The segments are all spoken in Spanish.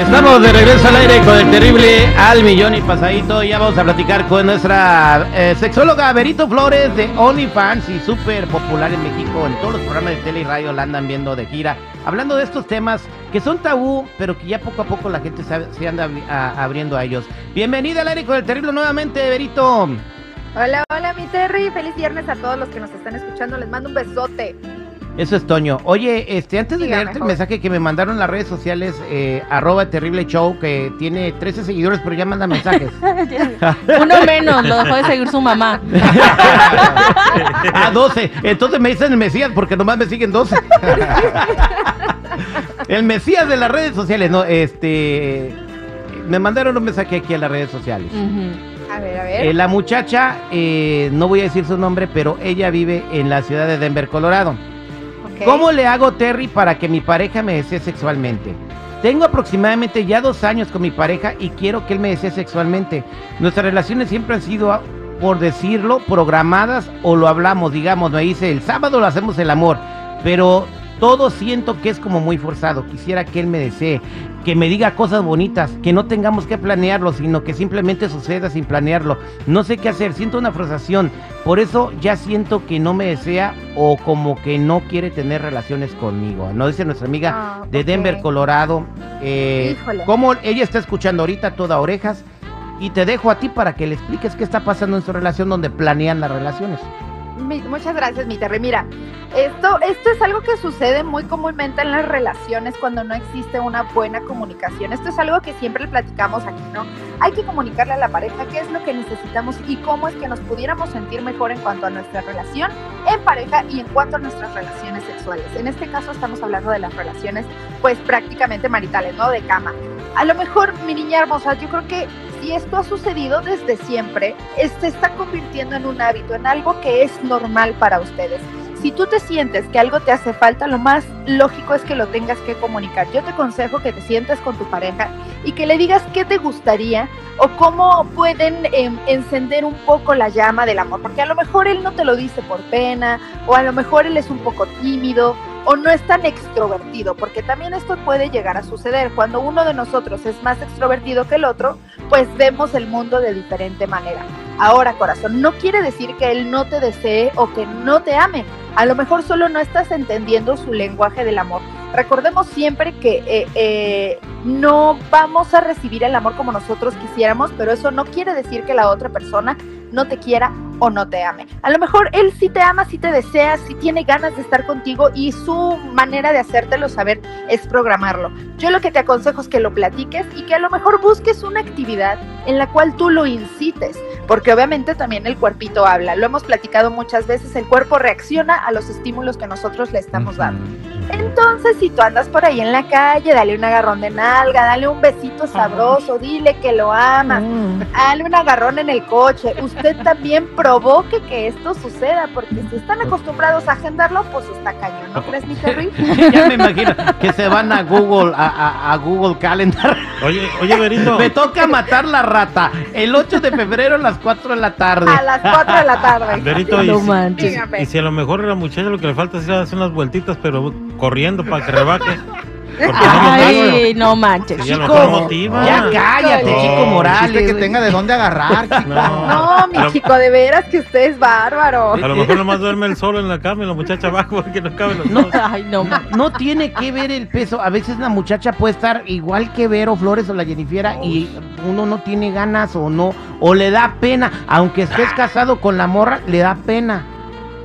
Estamos de regreso al aire con el terrible al millón y pasadito. Ya vamos a platicar con nuestra eh, sexóloga Berito Flores de OnlyFans y súper popular en México. En todos los programas de tele y radio la andan viendo de gira. Hablando de estos temas que son tabú, pero que ya poco a poco la gente se anda abriendo a ellos. Bienvenida al aire con el terrible nuevamente, Berito. Hola, hola, mi Terry. Feliz viernes a todos los que nos están escuchando. Les mando un besote. Eso es Toño. Oye, este, antes de leerte el mensaje que me mandaron las redes sociales, eh, arroba terrible show, que tiene 13 seguidores, pero ya manda mensajes. Uno menos, lo dejó de seguir su mamá. Ah, 12. Entonces me dicen el Mesías porque nomás me siguen 12. el Mesías de las redes sociales, no, este. Me mandaron un mensaje aquí a las redes sociales. A ver, a ver. Eh, la muchacha, eh, no voy a decir su nombre, pero ella vive en la ciudad de Denver, Colorado. ¿Cómo le hago, Terry, para que mi pareja me desee sexualmente? Tengo aproximadamente ya dos años con mi pareja y quiero que él me desee sexualmente. Nuestras relaciones siempre han sido, por decirlo, programadas o lo hablamos, digamos, me dice, el sábado lo hacemos el amor, pero todo siento que es como muy forzado. Quisiera que él me desee, que me diga cosas bonitas, que no tengamos que planearlo, sino que simplemente suceda sin planearlo. No sé qué hacer, siento una frustración. Por eso ya siento que no me desea o como que no quiere tener relaciones conmigo. No dice nuestra amiga Ah, de. Denver, Colorado. Eh, Híjole. Como ella está escuchando ahorita toda orejas. Y te dejo a ti para que le expliques qué está pasando en su relación donde planean las relaciones. Mi- muchas gracias, mi Terry. Mira, esto, esto es algo que sucede muy comúnmente en las relaciones cuando no existe una buena comunicación. Esto es algo que siempre platicamos aquí, ¿no? Hay que comunicarle a la pareja qué es lo que necesitamos y cómo es que nos pudiéramos sentir mejor en cuanto a nuestra relación en pareja y en cuanto a nuestras relaciones sexuales. En este caso estamos hablando de las relaciones, pues prácticamente maritales, ¿no? De cama. A lo mejor, mi niña hermosa, yo creo que si esto ha sucedido desde siempre, se está convirtiendo en un hábito, en algo que es normal para ustedes. Si tú te sientes que algo te hace falta, lo más lógico es que lo tengas que comunicar. Yo te aconsejo que te sientes con tu pareja y que le digas qué te gustaría o cómo pueden em, encender un poco la llama del amor, porque a lo mejor él no te lo dice por pena o a lo mejor él es un poco tímido o no es tan extrovertido, porque también esto puede llegar a suceder. Cuando uno de nosotros es más extrovertido que el otro, pues vemos el mundo de diferente manera. Ahora, corazón, no quiere decir que él no te desee o que no te ame. A lo mejor solo no estás entendiendo su lenguaje del amor. Recordemos siempre que eh, eh, no vamos a recibir el amor como nosotros quisiéramos, pero eso no quiere decir que la otra persona no te quiera o no te ame. A lo mejor él sí te ama, sí te desea, sí tiene ganas de estar contigo y su manera de hacértelo saber es programarlo. Yo lo que te aconsejo es que lo platiques y que a lo mejor busques una actividad en la cual tú lo incites, porque obviamente también el cuerpito habla. Lo hemos platicado muchas veces, el cuerpo reacciona a los estímulos que nosotros le estamos dando. Entonces, si tú andas por ahí en la calle, dale un agarrón de nalga, dale un besito sabroso, dile que lo amas, Mm. dale un agarrón en el coche. Usted también provoque que esto suceda, porque si están acostumbrados a agendarlo, pues está cañón, ¿no crees, mi Terry? ya me imagino que se van a Google, a, a- a Google Calendar. Oye, oye, Berito. Me toca matar la rata el 8 de febrero a las 4 de la tarde. A las 4 de la tarde. Berito, y, No si- y si a lo mejor a la muchacha lo que le falta es hacer unas vueltitas, pero corriendo para que rebaje. No Ay, no manches. Lo Chico. Ya cállate, No, Chico Morales. Que tenga de dónde agarrar, chico. No, mi Pero- chico, de veras que usted es bárbaro. A lo mejor nomás duerme el solo en la cama y la muchacha abajo porque no cabe los No. dos. Ay, no. No tiene que ver el peso. A veces la muchacha puede estar igual que Vero Flores o la Jennifiera y uno no tiene ganas o no, o le da pena. Aunque estés casado con la morra, le da pena.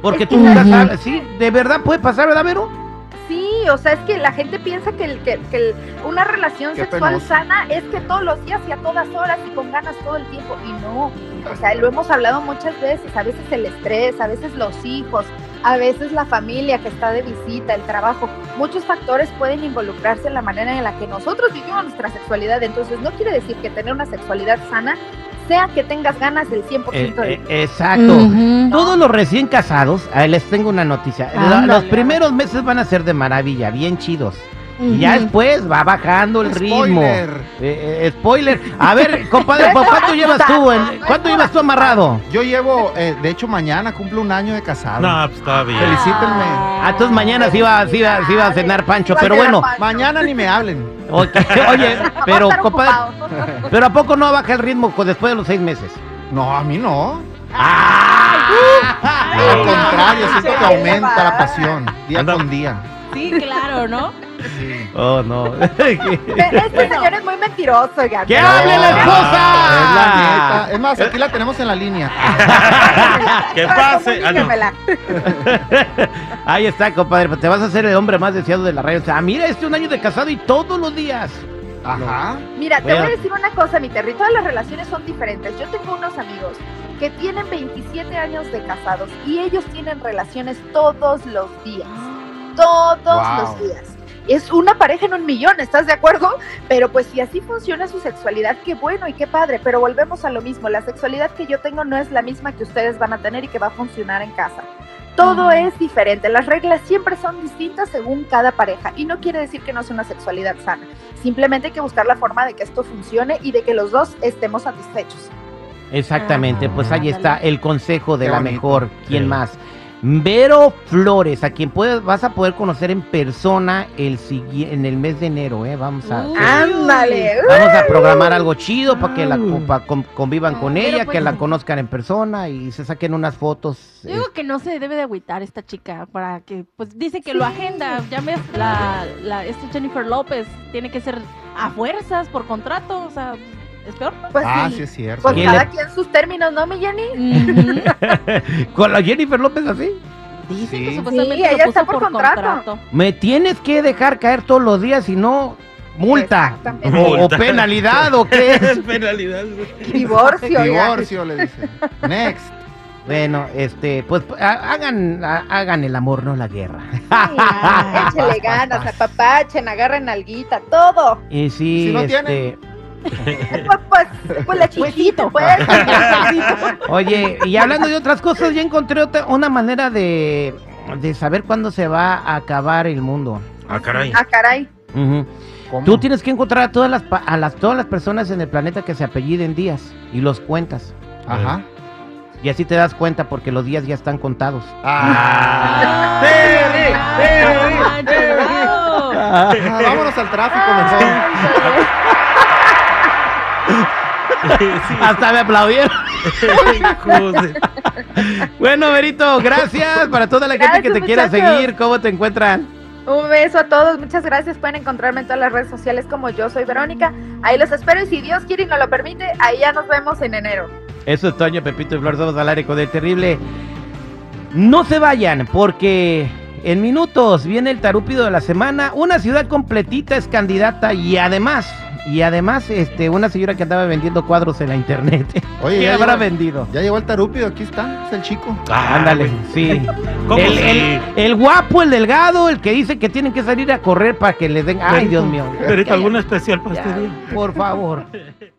Porque tú nunca sabes. Sí, de verdad puede pasar, ¿verdad, Vero? O sea, es que la gente piensa que, el- que, que el- una relación sexual penoso. sana es que todos los días y a todas horas y con ganas todo el tiempo. Y no, o sea, lo hemos hablado muchas veces, a veces el estrés, a veces los hijos, a veces la familia que está de visita, el trabajo, muchos factores pueden involucrarse en la manera en la que nosotros vivimos nuestra sexualidad. Entonces, no quiere decir que tener una sexualidad sana sea que tengas ganas el 100% Eh, de eh, exacto. Ujú. Todos los recién casados, les tengo una noticia. La- Ándale. los primeros meses van a ser de maravilla, bien chidos. Y ya después va bajando el ritmo. Spoiler. Eh, eh, spoiler. A ver, compadre, ¿por ¿cuánto llevas tú? en- ¿Cuánto llevas tú amarrado? Yo llevo, eh, de hecho, mañana cumplo un año de casado. No, pues está bien. Felicítenme. Ah, entonces mañana sí iba, sí iba, sí iba a cenar Pancho, pero bueno. Pancho. Mañana ni me hablen. Oye, Va pero compadre, pero ¿a poco no baja el ritmo después de los seis meses? No, a mí no. ¡Ah! Al contrario, siento que aumenta va. la pasión día Anda. con día. Sí, claro, ¿no? Sí. Oh, no. Este señor es muy mentiroso, oigan. ¡Que hable la Es la esposa! Es más, aquí la tenemos en la línea. Que pase. Ah, no. Ahí está, compadre. pues Te vas a hacer el hombre más deseado de la radio. O sea, mira, este un año de casado y todos los días. Ajá. Mira, te Voy a- voy a decir una cosa, mi Terry. Todas las relaciones son diferentes. Yo tengo unos amigos que tienen 27 años de casados y ellos tienen relaciones todos los días. Todos Wow. los días. Es una pareja en un millón, ¿estás de acuerdo? Pero pues si así funciona su sexualidad, qué bueno y qué padre. Pero volvemos a lo mismo. La sexualidad que yo tengo no es la misma que ustedes van a tener y que va a funcionar en casa. Todo es diferente. Las reglas siempre son distintas según cada pareja. Y no quiere decir que no sea una sexualidad sana. Simplemente hay que buscar la forma de que esto funcione y de que los dos estemos satisfechos. Exactamente, pues ahí está el consejo de Qué la bonito. mejor. ¿Quién Sí. más? Vero Flores, a quien puedes, vas a poder conocer en persona el sigui- en el mes de enero, ¿eh? Vamos a, Uy. ¡Ándale! vamos a programar algo chido para que la Uh. pa- con- convivan con Pero ella, pues- que la conozcan en persona y se saquen unas fotos. Digo que no se debe de agüitar esta chica para que, pues dice que lo agenda. Ya ves, la, la, esta Jennifer López tiene que ser a fuerzas por contrato, o sea, es peor. Pues Ah, sí. sí es cierto. Pues ¿Quién cada le- quien sus términos, ¿no, mi Jenny? Con la Jennifer López así. Dicen Sí. que supuestamente Sí, lo ella puso está por contrato. Me tienes que dejar caer todos los días, si no, multa. O, penalidad, o qué es. penalidad. Divorcio. Divorcio, le dice. Next. Bueno, este, pues ha- hagan, ha- hagan el amor, no la guerra. Ah, Échele ganas, apapachen, agarren alguita, todo. Y sí, Si no este, Pues, pues, pues la chiquito, pues. oye, y hablando de otras cosas, ya encontré otra, una manera de, de saber cuándo se va a acabar el mundo. Ah, caray. Ah, caray. Tú tienes que encontrar a todas las pa- a las todas las personas en el planeta que se apelliden días y los cuentas. Ajá. Y así te das cuenta porque los días ya están contados. Terry, Terry, chingado. Ah, vámonos al tráfico mejor. Sí. Hasta me aplaudieron. Bueno, Berito, gracias para toda la gente que te quiera seguir. ¿Cómo te encuentran? Un beso a todos, muchas gracias. Pueden encontrarme en todas las redes sociales como yo soy Verónica. Ahí los espero y si Dios quiere y nos lo permite, ahí ya nos vemos en enero. Eso es Toño, Pepito y Flor, somos al aire con el terrible. No se vayan, porque en minutos viene el tarúpido de la semana. Una ciudad completita es candidata y además, y además, este, una señora que andaba vendiendo cuadros en la internet. Oye, ¿Qué ya habrá llegó, vendido? ya llegó el tarúpido, aquí está, es el chico. Ah, Ándale, güey. sí. ¿Cómo El, el- el guapo, el delgado, el que dice que tienen que salir a correr para que les den. Ay, Dios mío. Ya, ¿alguna especial para ya, este día? Por favor.